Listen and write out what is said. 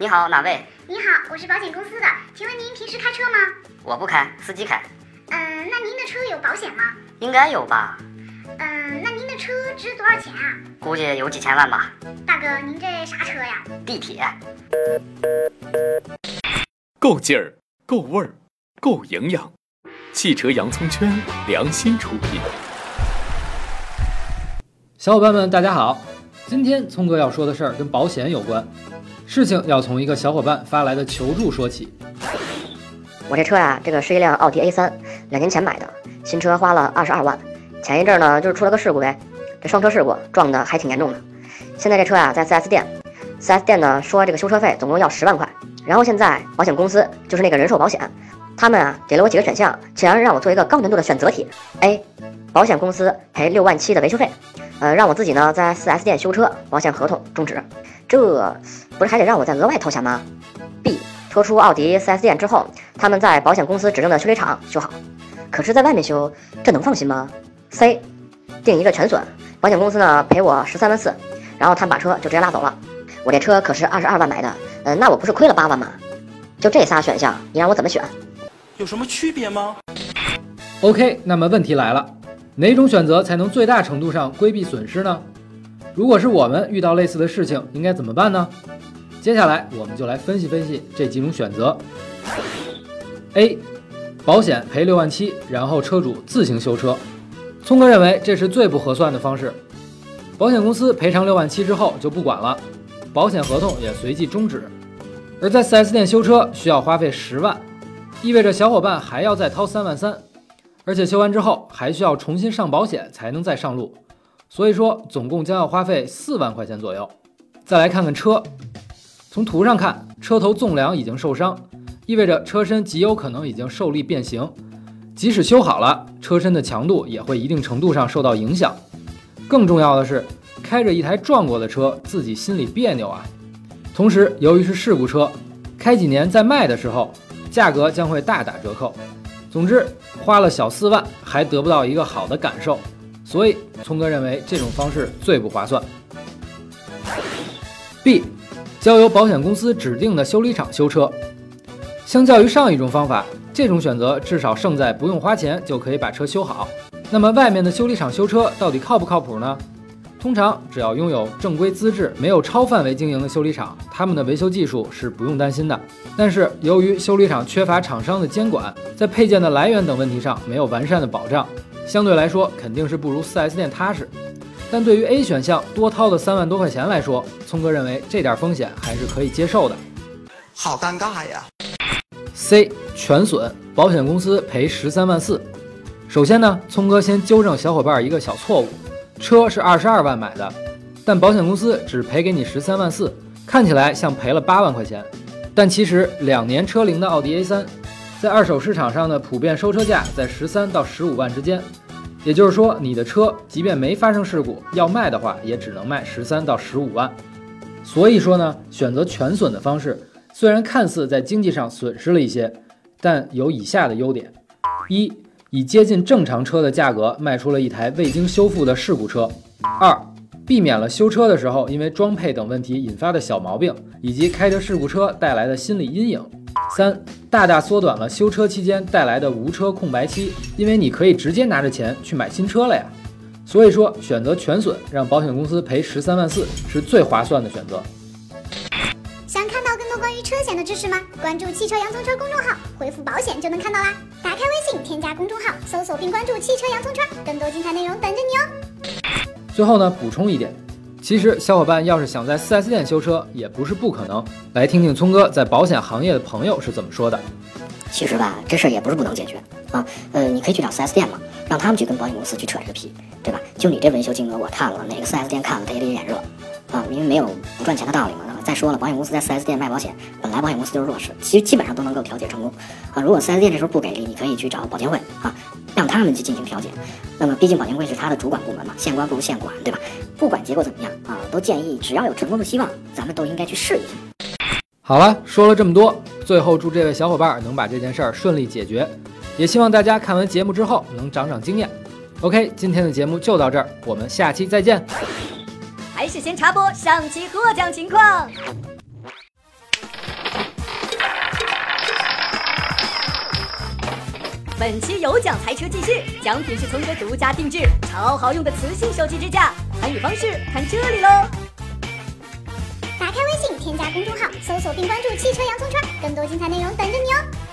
你好，哪位？你好，我是保险公司的，请问您平时开车吗？我不开，司机开。嗯，那您的车有保险吗？应该有吧？嗯，那您的车值多少钱啊？估计有几千万吧。大哥，您这啥车呀？地铁。够劲儿，够味儿，够营养。汽车洋葱圈良心出品。小伙伴们，大家好！今天聪哥要说的事儿跟保险有关。事情要从一个小伙伴发来的求助说起。我这车呀，这个是一辆奥迪 A3，两年前买的，新车花了二十二万。前一阵呢，就是出了个事故呗，这双车事故撞的还挺严重的。现在这车呀，在 4S 店，4S 店呢说这个修车费总共要十万块。然后现在保险公司就是那个人寿保险，他们啊给了我几个选项，想让我做一个高难度的选择题。A，保险公司赔六万七的维修费。呃，让我自己呢在 4S 店修车，保险合同终止，这不是还得让我再额外掏钱吗？B，拖出奥迪 4S 店之后，他们在保险公司指定的修理厂修好，可是在外面修，这能放心吗？C，定一个全损，保险公司呢赔我十三万四，然后他们把车就直接拉走了，我这车可是二十二万买的，呃，那我不是亏了八万吗？就这仨选项，你让我怎么选？有什么区别吗？OK，那么问题来了。哪种选择才能最大程度上规避损失呢？如果是我们遇到类似的事情，应该怎么办呢？接下来我们就来分析分析这几种选择。A，保险赔六万七，然后车主自行修车。聪哥认为这是最不合算的方式。保险公司赔偿六万七之后就不管了，保险合同也随即终止。而在 4S 店修车需要花费十万，意味着小伙伴还要再掏三万三。而且修完之后还需要重新上保险才能再上路，所以说总共将要花费四万块钱左右。再来看看车，从图上看，车头纵梁已经受伤，意味着车身极有可能已经受力变形。即使修好了，车身的强度也会一定程度上受到影响。更重要的是，开着一台撞过的车，自己心里别扭啊。同时，由于是事故车，开几年再卖的时候，价格将会大打折扣。总之，花了小四万还得不到一个好的感受，所以聪哥认为这种方式最不划算。B，交由保险公司指定的修理厂修车。相较于上一种方法，这种选择至少胜在不用花钱就可以把车修好。那么外面的修理厂修车到底靠不靠谱呢？通常只要拥有正规资质、没有超范围经营的修理厂，他们的维修技术是不用担心的。但是由于修理厂缺乏厂商的监管，在配件的来源等问题上没有完善的保障，相对来说肯定是不如 4S 店踏实。但对于 A 选项多掏的三万多块钱来说，聪哥认为这点风险还是可以接受的。好尴尬呀！C 全损，保险公司赔十三万四。首先呢，聪哥先纠正小伙伴一个小错误。车是二十二万买的，但保险公司只赔给你十三万四，看起来像赔了八万块钱。但其实两年车龄的奥迪 A3，在二手市场上的普遍收车价在十三到十五万之间。也就是说，你的车即便没发生事故，要卖的话也只能卖十三到十五万。所以说呢，选择全损的方式，虽然看似在经济上损失了一些，但有以下的优点：一。以接近正常车的价格卖出了一台未经修复的事故车。二，避免了修车的时候因为装配等问题引发的小毛病，以及开着事故车带来的心理阴影。三，大大缩短了修车期间带来的无车空白期，因为你可以直接拿着钱去买新车了呀。所以说，选择全损，让保险公司赔十三万四是最划算的选择。知识吗？关注汽车洋葱圈公众号，回复保险就能看到啦。打开微信，添加公众号，搜索并关注汽车洋葱圈，更多精彩内容等着你哦。最后呢，补充一点，其实小伙伴要是想在 4S 店修车，也不是不可能。来听听聪哥在保险行业的朋友是怎么说的。其实吧，这事儿也不是不能解决啊。呃，你可以去找 4S 店嘛，让他们去跟保险公司去扯这个皮，对吧？就你这维修金额，我看了，哪个 4S 店看了他也得眼热啊，因为没有不赚钱的道理嘛。再说了，保险公司在 4S 店卖保险，本来保险公司就是弱势，其实基本上都能够调解成功啊。如果 4S 店这时候不给力，你可以去找保监会啊，让他们去进行调解。那么，毕竟保监会是他的主管部门嘛，县官不如县管，对吧？不管结果怎么样啊，都建议只要有成功的希望，咱们都应该去试一下。好了，说了这么多，最后祝这位小伙伴能把这件事儿顺利解决，也希望大家看完节目之后能长长经验。OK，今天的节目就到这儿，我们下期再见。事先插播上期获奖情况。本期有奖台车继续奖品是从哥独家定制超好用的磁性手机支架参与方式看这里喽。打开微信添加公众号搜索并关注汽车洋葱圈更多精彩内容等着你哦。